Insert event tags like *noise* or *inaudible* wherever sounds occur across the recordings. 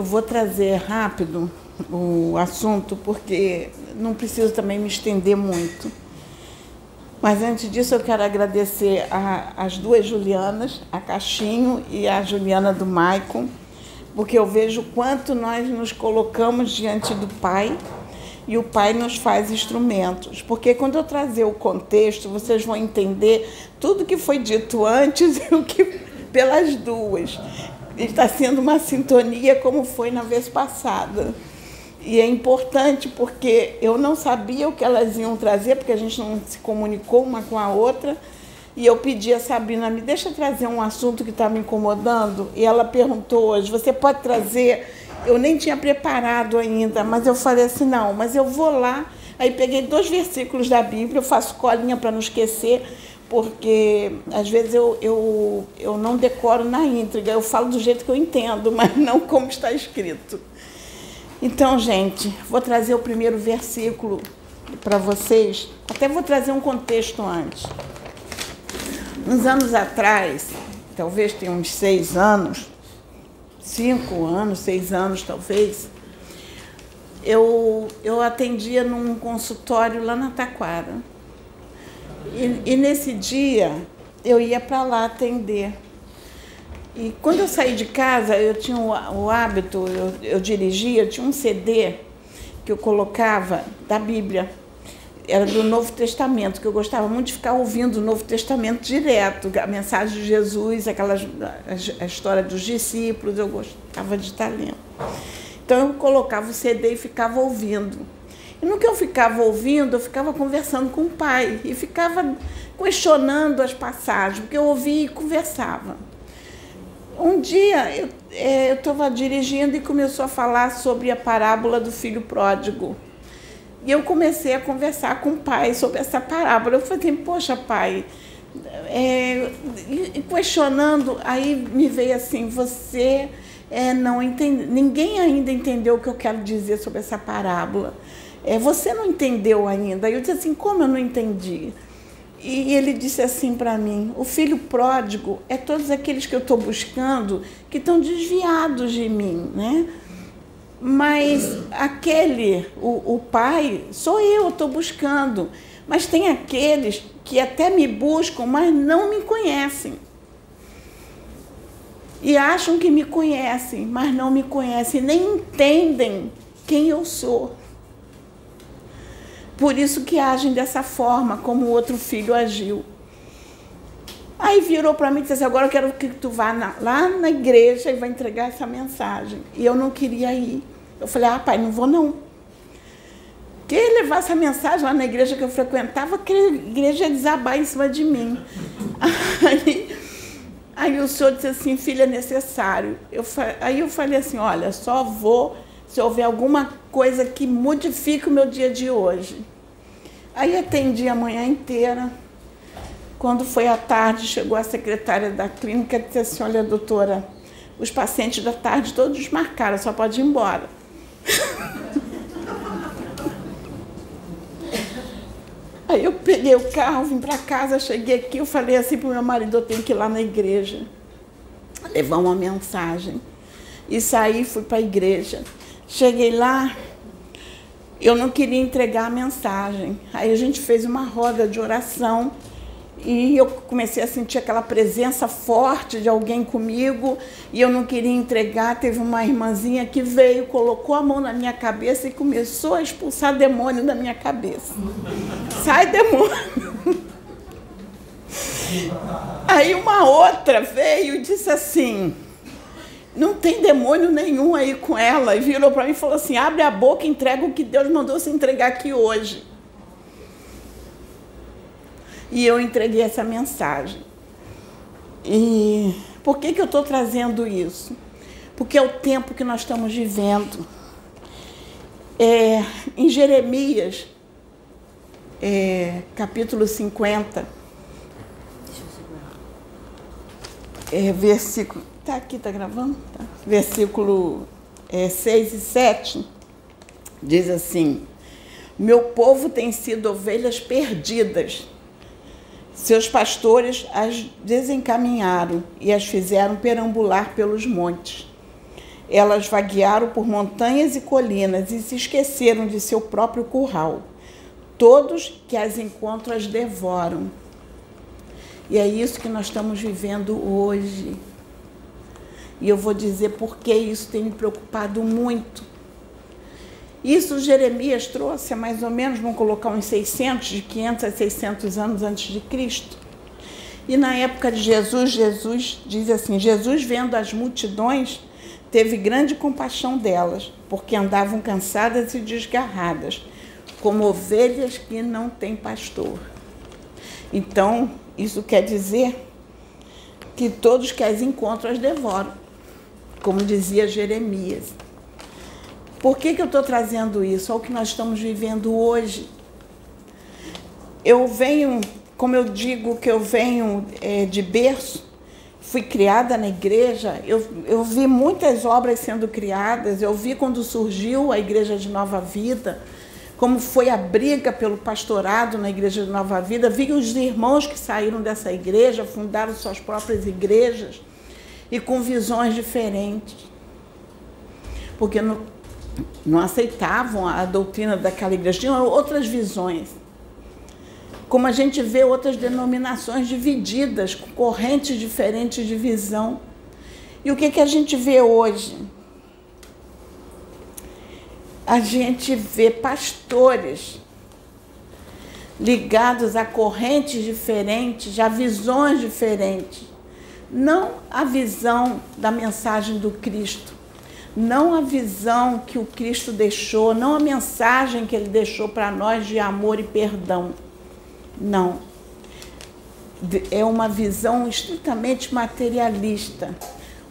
Eu vou trazer rápido o assunto, porque não preciso também me estender muito. Mas antes disso, eu quero agradecer as duas Julianas, a Caixinho e a Juliana do Maicon, porque eu vejo quanto nós nos colocamos diante do Pai e o Pai nos faz instrumentos. Porque quando eu trazer o contexto, vocês vão entender tudo que foi dito antes *laughs* e o que pelas duas. Está sendo uma sintonia como foi na vez passada. E é importante porque eu não sabia o que elas iam trazer, porque a gente não se comunicou uma com a outra. E eu pedi a Sabrina, me deixa trazer um assunto que está me incomodando. E ela perguntou hoje, você pode trazer? Eu nem tinha preparado ainda, mas eu falei assim, não, mas eu vou lá. Aí peguei dois versículos da Bíblia, eu faço colinha para não esquecer, porque às vezes eu, eu, eu não decoro na íntegra, eu falo do jeito que eu entendo, *laughs* mas não como está escrito. Então, gente, vou trazer o primeiro versículo para vocês. Até vou trazer um contexto antes. Uns anos atrás, talvez tenha uns seis anos, cinco anos, seis anos talvez, eu, eu atendia num consultório lá na Taquara. E, e nesse dia eu ia para lá atender. E quando eu saí de casa, eu tinha o, o hábito, eu, eu dirigia, eu tinha um CD que eu colocava da Bíblia. Era do Novo Testamento, que eu gostava muito de ficar ouvindo o Novo Testamento direto, a mensagem de Jesus, aquelas, a, a história dos discípulos, eu gostava de estar lendo. Então eu colocava o CD e ficava ouvindo. E no que eu ficava ouvindo, eu ficava conversando com o pai e ficava questionando as passagens, porque eu ouvia e conversava. Um dia eu é, estava dirigindo e começou a falar sobre a parábola do filho pródigo. E eu comecei a conversar com o pai sobre essa parábola. Eu falei, poxa, pai, é, e questionando, aí me veio assim, você é, não entende, ninguém ainda entendeu o que eu quero dizer sobre essa parábola. É, você não entendeu ainda. Eu disse assim, como eu não entendi? E ele disse assim para mim: o filho pródigo é todos aqueles que eu estou buscando que estão desviados de mim, né? Mas aquele, o, o pai, sou eu, estou buscando. Mas tem aqueles que até me buscam, mas não me conhecem. E acham que me conhecem, mas não me conhecem, nem entendem quem eu sou. Por isso que agem dessa forma, como o outro filho agiu. Aí virou para mim e disse assim, agora eu quero que tu vá na, lá na igreja e vai entregar essa mensagem. E eu não queria ir. Eu falei, ah, pai, não vou não. Que levar essa mensagem lá na igreja que eu frequentava, que a igreja ia desabar em cima de mim. *laughs* Aí, aí o senhor disse assim, filha, é necessário. Eu, aí eu falei assim, olha, só vou se houver alguma coisa que modifique o meu dia de hoje. Aí atendi a manhã inteira. Quando foi à tarde, chegou a secretária da clínica e disse assim, olha, doutora, os pacientes da tarde todos marcaram, só pode ir embora. *laughs* Aí eu peguei o carro, vim para casa, cheguei aqui, eu falei assim para o meu marido, eu tenho que ir lá na igreja, levar uma mensagem. E saí, fui para a igreja. Cheguei lá, eu não queria entregar a mensagem. Aí a gente fez uma roda de oração e eu comecei a sentir aquela presença forte de alguém comigo e eu não queria entregar. Teve uma irmãzinha que veio, colocou a mão na minha cabeça e começou a expulsar demônio da minha cabeça. *laughs* Sai demônio! Aí uma outra veio e disse assim: não tem demônio nenhum aí com ela. E virou para mim e falou assim: abre a boca e entrega o que Deus mandou você entregar aqui hoje. E eu entreguei essa mensagem. E por que, que eu estou trazendo isso? Porque é o tempo que nós estamos vivendo. É, em Jeremias, é, capítulo 50, é, versículo Está aqui, está gravando? Tá. Versículo é, 6 e 7 diz assim: Meu povo tem sido ovelhas perdidas. Seus pastores as desencaminharam e as fizeram perambular pelos montes. Elas vaguearam por montanhas e colinas e se esqueceram de seu próprio curral. Todos que as encontram as devoram. E é isso que nós estamos vivendo hoje. E eu vou dizer por que isso tem me preocupado muito. Isso Jeremias trouxe há mais ou menos, vamos colocar uns 600, de 500 a 600 anos antes de Cristo. E na época de Jesus, Jesus diz assim: Jesus, vendo as multidões, teve grande compaixão delas, porque andavam cansadas e desgarradas, como ovelhas que não têm pastor. Então, isso quer dizer que todos que as encontram as devoram, como dizia Jeremias. Por que, que eu estou trazendo isso? Olha o que nós estamos vivendo hoje. Eu venho, como eu digo que eu venho é, de berço, fui criada na igreja, eu, eu vi muitas obras sendo criadas, eu vi quando surgiu a Igreja de Nova Vida, como foi a briga pelo pastorado na Igreja de Nova Vida, vi os irmãos que saíram dessa igreja, fundaram suas próprias igrejas e com visões diferentes. Porque no, não aceitavam a doutrina daquela igreja, tinham outras visões. Como a gente vê outras denominações divididas, com correntes diferentes de visão. E o que, que a gente vê hoje? A gente vê pastores ligados a correntes diferentes, a visões diferentes. Não a visão da mensagem do Cristo, não a visão que o Cristo deixou, não a mensagem que ele deixou para nós de amor e perdão. Não. É uma visão estritamente materialista,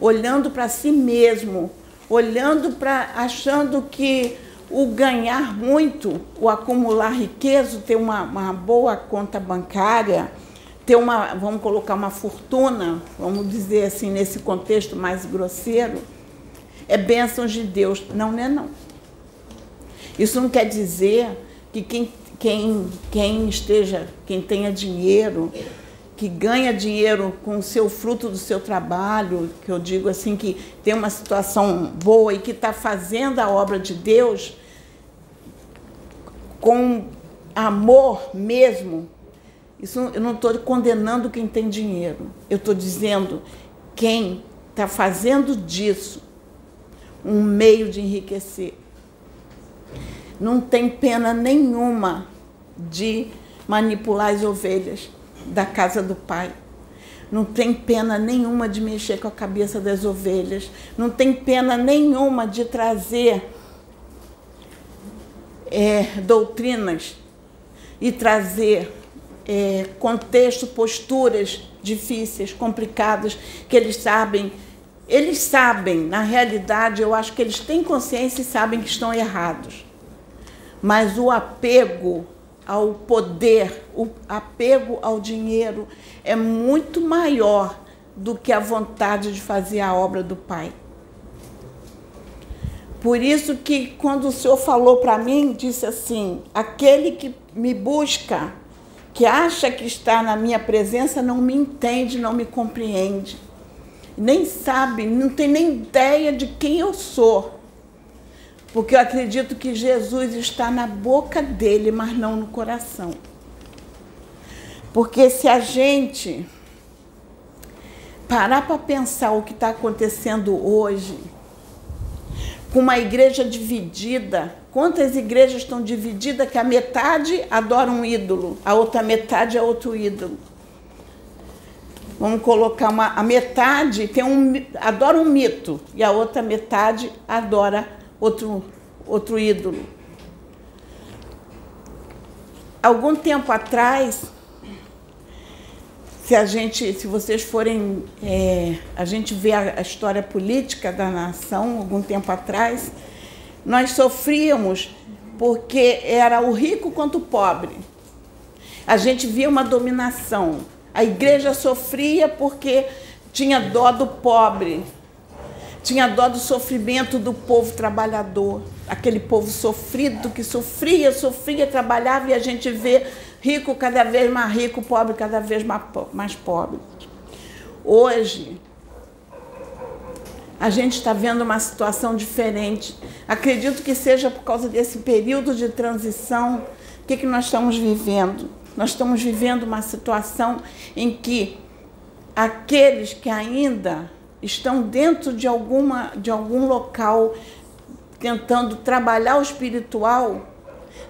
olhando para si mesmo, olhando para achando que o ganhar muito, o acumular riqueza, ter uma, uma boa conta bancária, ter uma, vamos colocar uma fortuna, vamos dizer assim, nesse contexto mais grosseiro, é bênçãos de Deus. Não, não é não. Isso não quer dizer que quem, quem, quem esteja, quem tenha dinheiro, que ganha dinheiro com o seu fruto do seu trabalho, que eu digo assim, que tem uma situação boa e que está fazendo a obra de Deus com amor mesmo. Isso eu não estou condenando quem tem dinheiro. Eu estou dizendo quem está fazendo disso um meio de enriquecer. Não tem pena nenhuma de manipular as ovelhas da casa do pai. Não tem pena nenhuma de mexer com a cabeça das ovelhas. Não tem pena nenhuma de trazer é, doutrinas e trazer é, contexto, posturas difíceis, complicadas, que eles sabem eles sabem, na realidade, eu acho que eles têm consciência e sabem que estão errados. Mas o apego ao poder, o apego ao dinheiro é muito maior do que a vontade de fazer a obra do Pai. Por isso que quando o Senhor falou para mim, disse assim: aquele que me busca, que acha que está na minha presença, não me entende, não me compreende nem sabe, não tem nem ideia de quem eu sou. Porque eu acredito que Jesus está na boca dele, mas não no coração. Porque se a gente parar para pensar o que está acontecendo hoje, com uma igreja dividida, quantas igrejas estão divididas que a metade adora um ídolo, a outra metade é outro ídolo vamos colocar uma, a metade tem um, adora um mito e a outra metade adora outro, outro ídolo. Algum tempo atrás, se a gente, se vocês forem, é, a gente vê a, a história política da nação, algum tempo atrás, nós sofríamos porque era o rico quanto o pobre. A gente via uma dominação a igreja sofria porque tinha dó do pobre, tinha dó do sofrimento do povo trabalhador, aquele povo sofrido que sofria, sofria, trabalhava e a gente vê rico cada vez mais rico, pobre cada vez mais pobre. Hoje, a gente está vendo uma situação diferente. Acredito que seja por causa desse período de transição. Que, que nós estamos vivendo? Nós estamos vivendo uma situação em que aqueles que ainda estão dentro de, alguma, de algum local tentando trabalhar o espiritual,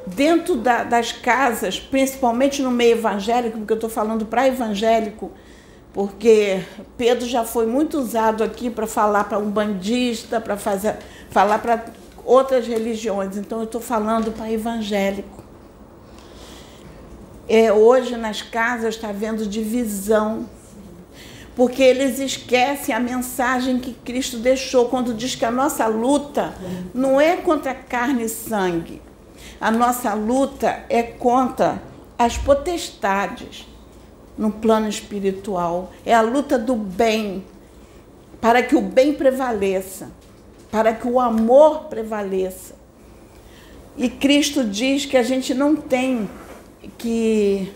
dentro da, das casas, principalmente no meio evangélico, porque eu estou falando para evangélico, porque Pedro já foi muito usado aqui para falar para um bandista, para falar para outras religiões. Então eu estou falando para evangélico. É, hoje nas casas está havendo divisão, porque eles esquecem a mensagem que Cristo deixou quando diz que a nossa luta não é contra carne e sangue, a nossa luta é contra as potestades no plano espiritual. É a luta do bem, para que o bem prevaleça, para que o amor prevaleça. E Cristo diz que a gente não tem que,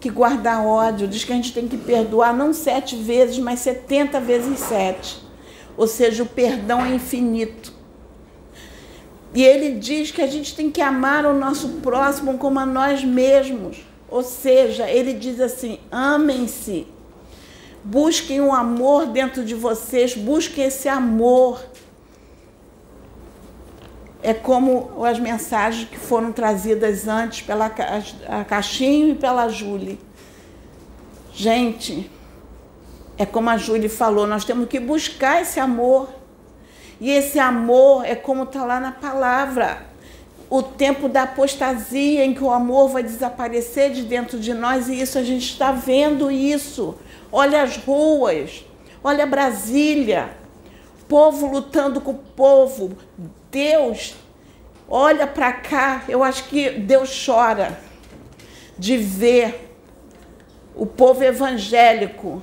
que guardar ódio, diz que a gente tem que perdoar não sete vezes, mas setenta vezes sete. Ou seja, o perdão é infinito. E ele diz que a gente tem que amar o nosso próximo como a nós mesmos. Ou seja, ele diz assim: amem-se, busquem o um amor dentro de vocês, busquem esse amor. É como as mensagens que foram trazidas antes pela Caixinho e pela Júlia. Gente, é como a Júlia falou, nós temos que buscar esse amor. E esse amor é como está lá na palavra o tempo da apostasia em que o amor vai desaparecer de dentro de nós e isso a gente está vendo isso. Olha as ruas, olha Brasília, povo lutando com o povo. Deus, olha para cá, eu acho que Deus chora de ver o povo evangélico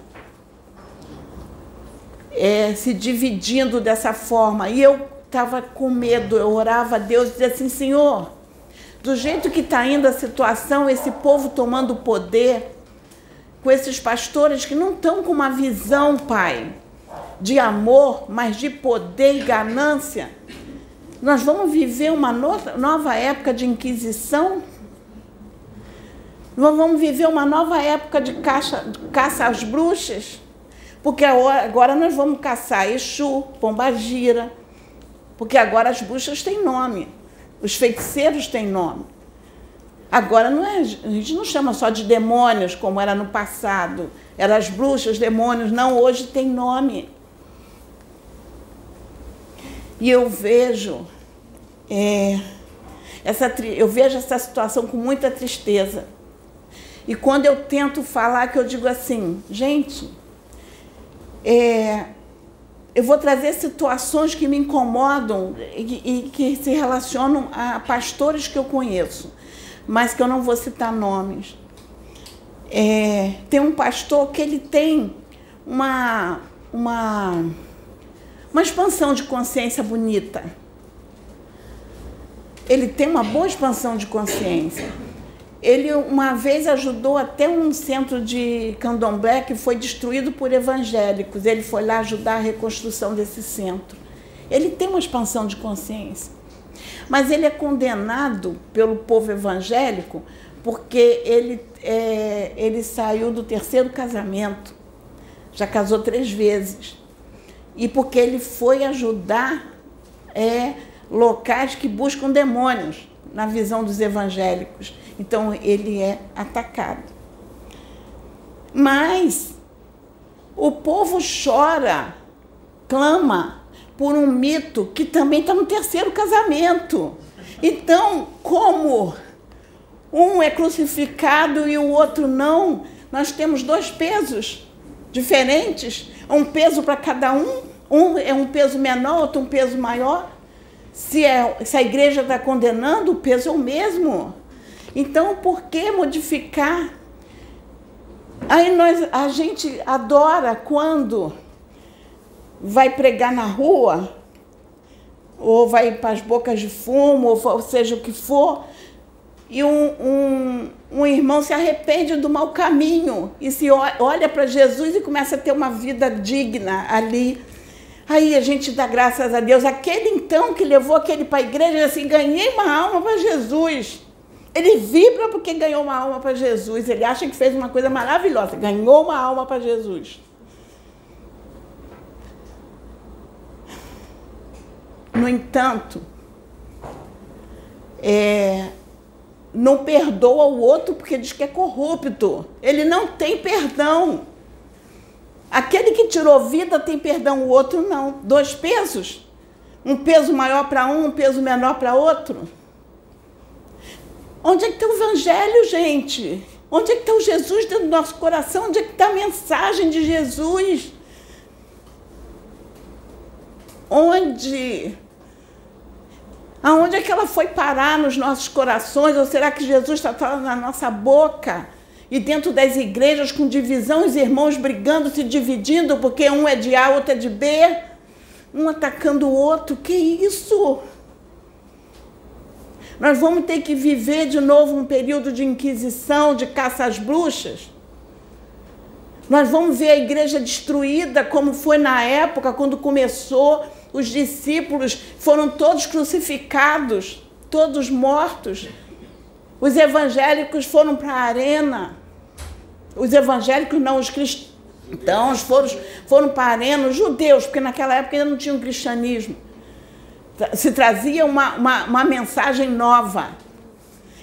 é, se dividindo dessa forma. E eu estava com medo, eu orava a Deus e dizia assim: Senhor, do jeito que está indo a situação, esse povo tomando poder, com esses pastores que não estão com uma visão, Pai, de amor, mas de poder e ganância, nós vamos viver uma nova época de inquisição? Nós vamos viver uma nova época de caça, de caça às bruxas? Porque agora nós vamos caçar Exu, Pombagira, porque agora as bruxas têm nome, os feiticeiros têm nome. Agora não é, a gente não chama só de demônios como era no passado. Eram as bruxas, demônios, não, hoje tem nome. E eu vejo é, essa, eu vejo essa situação com muita tristeza. E quando eu tento falar, que eu digo assim, gente, é, eu vou trazer situações que me incomodam e, e, que se relacionam a pastores que eu conheço, mas que eu não vou citar nomes. É, tem um pastor que ele tem uma, uma, uma expansão de consciência bonita. Ele tem uma boa expansão de consciência. Ele uma vez ajudou até um centro de candomblé que foi destruído por evangélicos. Ele foi lá ajudar a reconstrução desse centro. Ele tem uma expansão de consciência. Mas ele é condenado pelo povo evangélico porque ele, é, ele saiu do terceiro casamento, já casou três vezes. E porque ele foi ajudar é, locais que buscam demônios, na visão dos evangélicos. Então ele é atacado. Mas o povo chora, clama por um mito que também está no terceiro casamento. Então, como um é crucificado e o outro não, nós temos dois pesos diferentes, um peso para cada um, um é um peso menor, outro um peso maior. Se, é, se a igreja está condenando, o peso é o mesmo. Então, por que modificar? Aí nós, a gente adora quando vai pregar na rua, ou vai para as bocas de fumo, ou seja o que for, e um, um, um irmão se arrepende do mau caminho e se olha para Jesus e começa a ter uma vida digna ali. Aí a gente dá graças a Deus. Aquele então que levou aquele para a igreja, assim, ganhei uma alma para Jesus. Ele vibra porque ganhou uma alma para Jesus. Ele acha que fez uma coisa maravilhosa. Ganhou uma alma para Jesus. No entanto, é, não perdoa o outro porque diz que é corrupto. Ele não tem perdão. Aquele que tirou vida tem perdão, o outro não. Dois pesos? Um peso maior para um, um peso menor para outro? Onde é que está o evangelho, gente? Onde é que está o Jesus dentro do nosso coração? Onde é que está a mensagem de Jesus? Onde? Aonde é que ela foi parar nos nossos corações? Ou será que Jesus está na nossa boca? E dentro das igrejas, com divisão, os irmãos brigando, se dividindo, porque um é de A, outro é de B, um atacando o outro. Que isso? Nós vamos ter que viver de novo um período de inquisição, de caça às bruxas? Nós vamos ver a igreja destruída, como foi na época, quando começou, os discípulos foram todos crucificados, todos mortos. Os evangélicos foram para a arena. Os evangélicos, não, os cristãos foram, foram para a arena, os judeus, porque naquela época ainda não tinha um cristianismo. Se trazia uma, uma, uma mensagem nova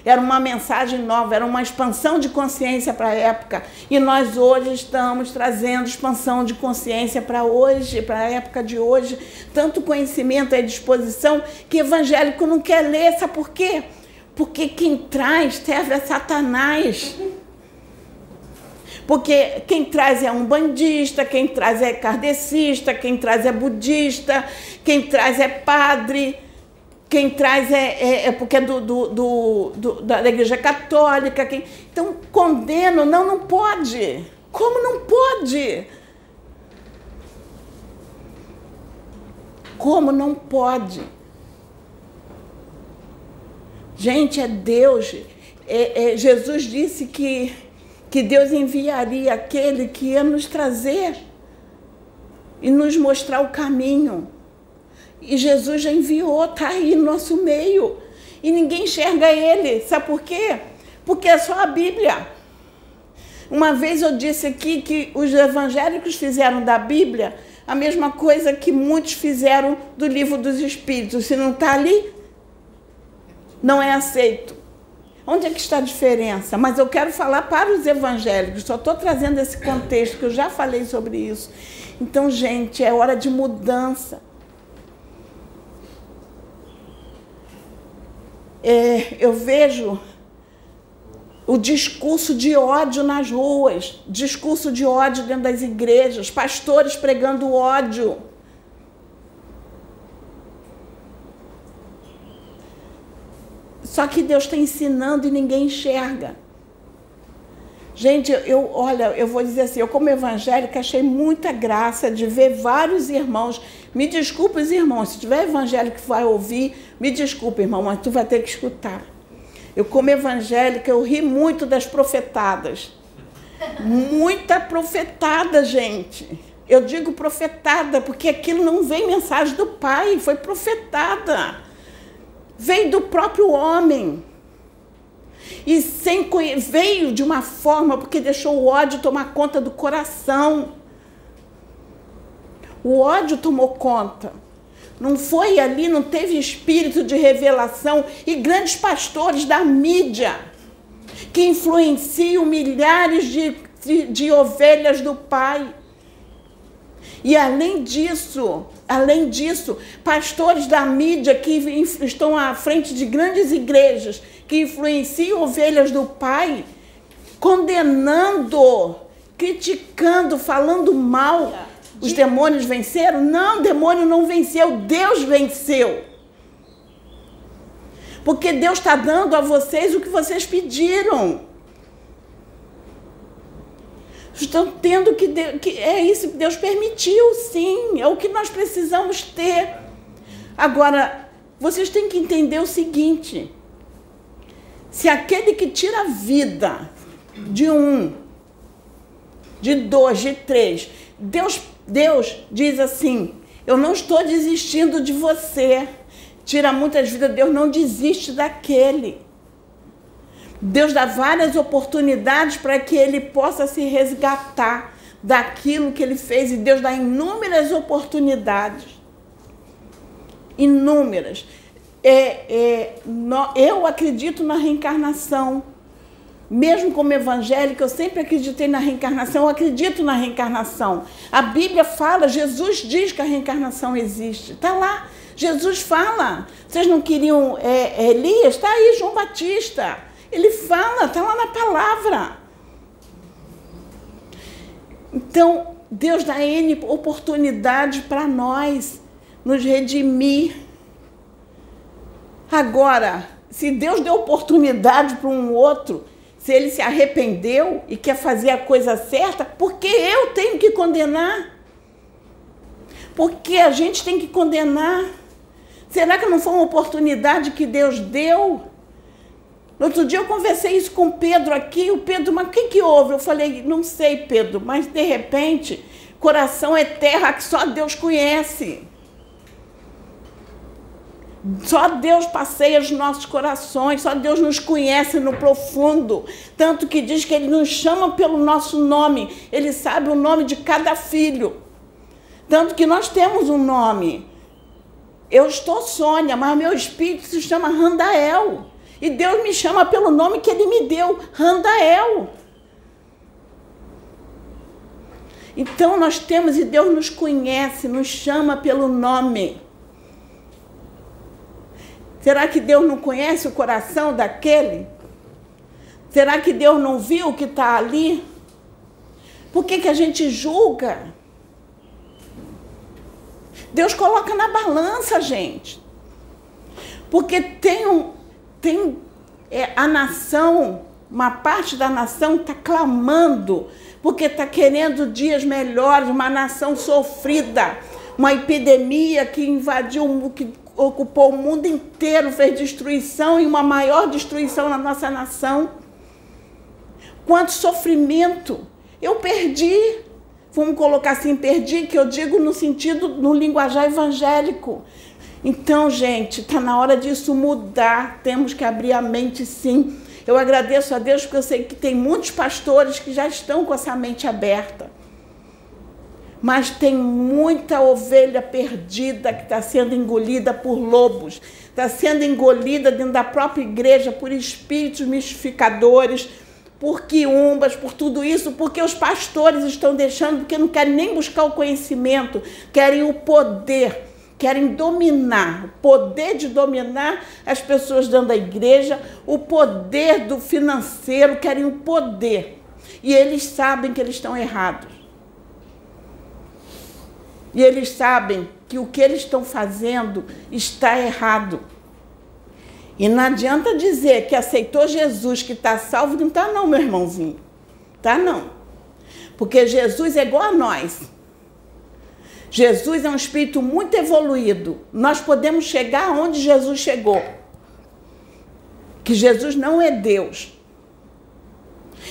era uma mensagem nova, era uma expansão de consciência para a época. E nós hoje estamos trazendo expansão de consciência para hoje, para a época de hoje. Tanto conhecimento à disposição que evangélico não quer ler. Sabe por quê? Porque quem traz serve a Satanás. Porque quem traz é um bandista, quem traz é kardecista, quem traz é budista, quem traz é padre quem traz é, é, é porque é do, do, do, do, da igreja católica. Quem... Então, condeno, não, não pode. Como não pode? Como não pode? Gente, é Deus. É, é, Jesus disse que, que Deus enviaria aquele que ia nos trazer e nos mostrar o caminho. E Jesus já enviou, está aí no nosso meio. E ninguém enxerga ele. Sabe por quê? Porque é só a Bíblia. Uma vez eu disse aqui que os evangélicos fizeram da Bíblia a mesma coisa que muitos fizeram do livro dos Espíritos. Se não está ali, não é aceito. Onde é que está a diferença? Mas eu quero falar para os evangélicos, só estou trazendo esse contexto, que eu já falei sobre isso. Então, gente, é hora de mudança. é, eu vejo o discurso de ódio nas ruas, discurso de ódio dentro das igrejas, pastores pregando ódio. Só que Deus está ensinando e ninguém enxerga. Gente, eu, olha, eu vou dizer assim, eu como evangélica achei muita graça de ver vários irmãos. Me desculpe os irmãos, se tiver evangélico que vai ouvir, me desculpe, irmão, mas tu vai ter que escutar. Eu como evangélica, eu ri muito das profetadas. Muita profetada, gente. Eu digo profetada porque aquilo não vem mensagem do Pai, foi profetada. Veio do próprio homem. E sem veio de uma forma porque deixou o ódio tomar conta do coração. O ódio tomou conta. Não foi ali, não teve espírito de revelação e grandes pastores da mídia que influenciam milhares de, de, de ovelhas do Pai. E além disso, além disso, pastores da mídia que estão à frente de grandes igrejas que influenciam ovelhas do Pai, condenando, criticando, falando mal. Os demônios venceram? Não, o demônio não venceu, Deus venceu. Porque Deus está dando a vocês o que vocês pediram. Estão tendo que, que. É isso que Deus permitiu, sim. É o que nós precisamos ter. Agora, vocês têm que entender o seguinte: se aquele que tira a vida de um, de dois, de três, Deus, Deus diz assim: Eu não estou desistindo de você. Tira muitas vidas, Deus não desiste daquele. Deus dá várias oportunidades para que ele possa se resgatar daquilo que ele fez e Deus dá inúmeras oportunidades. Inúmeras. É, é, no, eu acredito na reencarnação. Mesmo como evangélica, eu sempre acreditei na reencarnação, eu acredito na reencarnação. A Bíblia fala, Jesus diz que a reencarnação existe. Está lá, Jesus fala. Vocês não queriam é, Elias? Está aí, João Batista. Ele fala, está lá na palavra. Então, Deus dá N oportunidade para nós nos redimir. Agora, se Deus deu oportunidade para um outro, se ele se arrependeu e quer fazer a coisa certa, por que eu tenho que condenar? Porque a gente tem que condenar. Será que não foi uma oportunidade que Deus deu? No outro dia eu conversei isso com o Pedro aqui, o Pedro, mas o que, que houve? Eu falei, não sei, Pedro, mas de repente, coração é terra que só Deus conhece. Só Deus passeia os nossos corações, só Deus nos conhece no profundo. Tanto que diz que Ele nos chama pelo nosso nome, Ele sabe o nome de cada filho. Tanto que nós temos um nome. Eu estou Sônia, mas meu espírito se chama Randael. E Deus me chama pelo nome que Ele me deu, Randael. Então nós temos, e Deus nos conhece, nos chama pelo nome. Será que Deus não conhece o coração daquele? Será que Deus não viu o que está ali? Por que, que a gente julga? Deus coloca na balança, gente. Porque tem, um, tem é, a nação, uma parte da nação está clamando, porque está querendo dias melhores, uma nação sofrida, uma epidemia que invadiu, que ocupou o mundo inteiro, fez destruição e uma maior destruição na nossa nação. Quanto sofrimento! Eu perdi, vamos colocar assim, perdi, que eu digo no sentido, no linguajar evangélico. Então, gente, está na hora disso mudar, temos que abrir a mente sim. Eu agradeço a Deus porque eu sei que tem muitos pastores que já estão com essa mente aberta. Mas tem muita ovelha perdida que está sendo engolida por lobos, está sendo engolida dentro da própria igreja por espíritos mistificadores, por quiumbas, por tudo isso, porque os pastores estão deixando, porque não querem nem buscar o conhecimento, querem o poder, querem dominar, o poder de dominar as pessoas dentro da igreja, o poder do financeiro, querem o poder. E eles sabem que eles estão errados. E eles sabem que o que eles estão fazendo está errado. E não adianta dizer que aceitou Jesus, que está salvo, não está não, meu irmãozinho. Tá não. Porque Jesus é igual a nós. Jesus é um espírito muito evoluído. Nós podemos chegar onde Jesus chegou. Que Jesus não é Deus.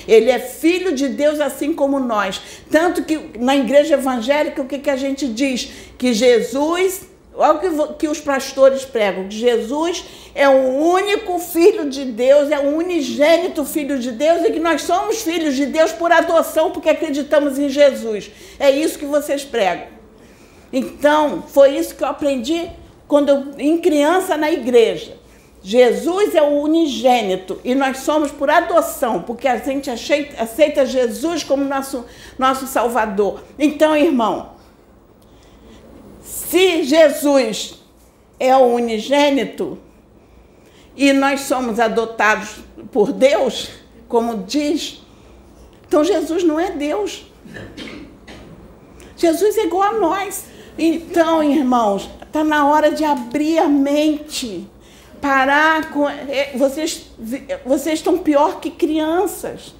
Ele é filho de Deus assim como nós. Tanto que na igreja evangélica, o que, que a gente diz? Que Jesus, olha o que, que os pastores pregam, que Jesus é o único filho de Deus, é o unigênito filho de Deus e que nós somos filhos de Deus por adoção, porque acreditamos em Jesus. É isso que vocês pregam. Então, foi isso que eu aprendi quando em criança na igreja. Jesus é o unigênito e nós somos por adoção, porque a gente aceita Jesus como nosso, nosso Salvador. Então, irmão, se Jesus é o unigênito e nós somos adotados por Deus, como diz, então Jesus não é Deus. Jesus é igual a nós. Então, irmãos, está na hora de abrir a mente parar com. É, vocês, vocês estão pior que crianças.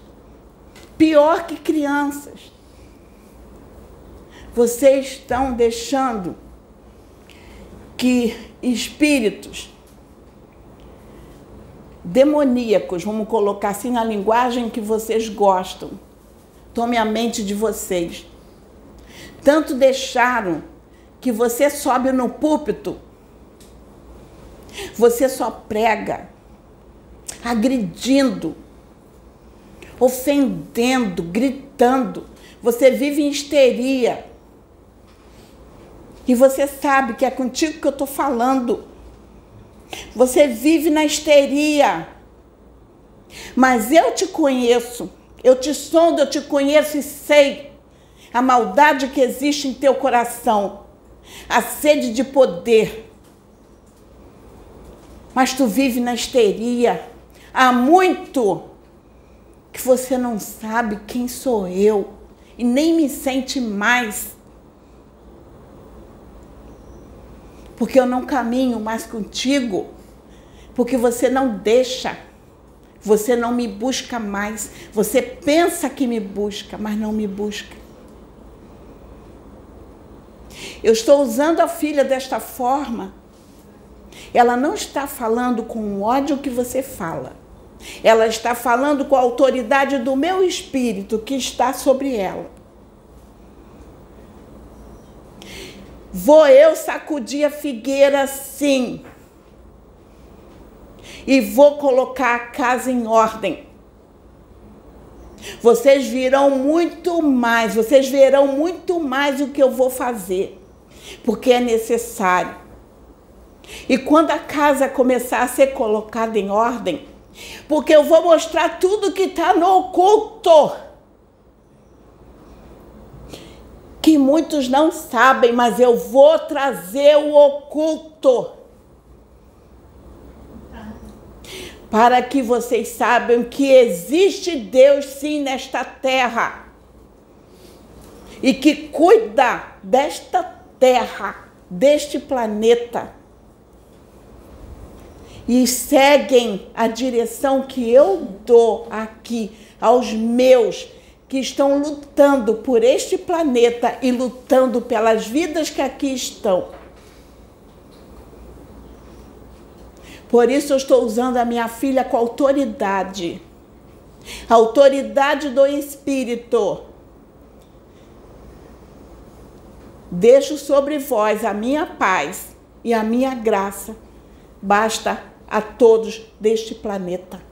Pior que crianças. Vocês estão deixando que espíritos demoníacos, vamos colocar assim na linguagem que vocês gostam, tome a mente de vocês. Tanto deixaram que você sobe no púlpito, você só prega agredindo, ofendendo, gritando. Você vive em histeria. E você sabe que é contigo que eu estou falando. Você vive na histeria. Mas eu te conheço. Eu te sondo, eu te conheço e sei a maldade que existe em teu coração, a sede de poder. Mas tu vive na histeria há muito que você não sabe quem sou eu e nem me sente mais. Porque eu não caminho mais contigo, porque você não deixa, você não me busca mais. Você pensa que me busca, mas não me busca. Eu estou usando a filha desta forma. Ela não está falando com o ódio que você fala. Ela está falando com a autoridade do meu espírito que está sobre ela. Vou eu sacudir a figueira sim. E vou colocar a casa em ordem. Vocês virão muito mais, vocês verão muito mais o que eu vou fazer, porque é necessário. E quando a casa começar a ser colocada em ordem, porque eu vou mostrar tudo que está no oculto. Que muitos não sabem, mas eu vou trazer o oculto. Para que vocês saibam que existe Deus sim nesta terra. E que cuida desta terra, deste planeta e seguem a direção que eu dou aqui aos meus que estão lutando por este planeta e lutando pelas vidas que aqui estão. Por isso eu estou usando a minha filha com autoridade. Autoridade do Espírito. Deixo sobre vós a minha paz e a minha graça. Basta a todos deste planeta.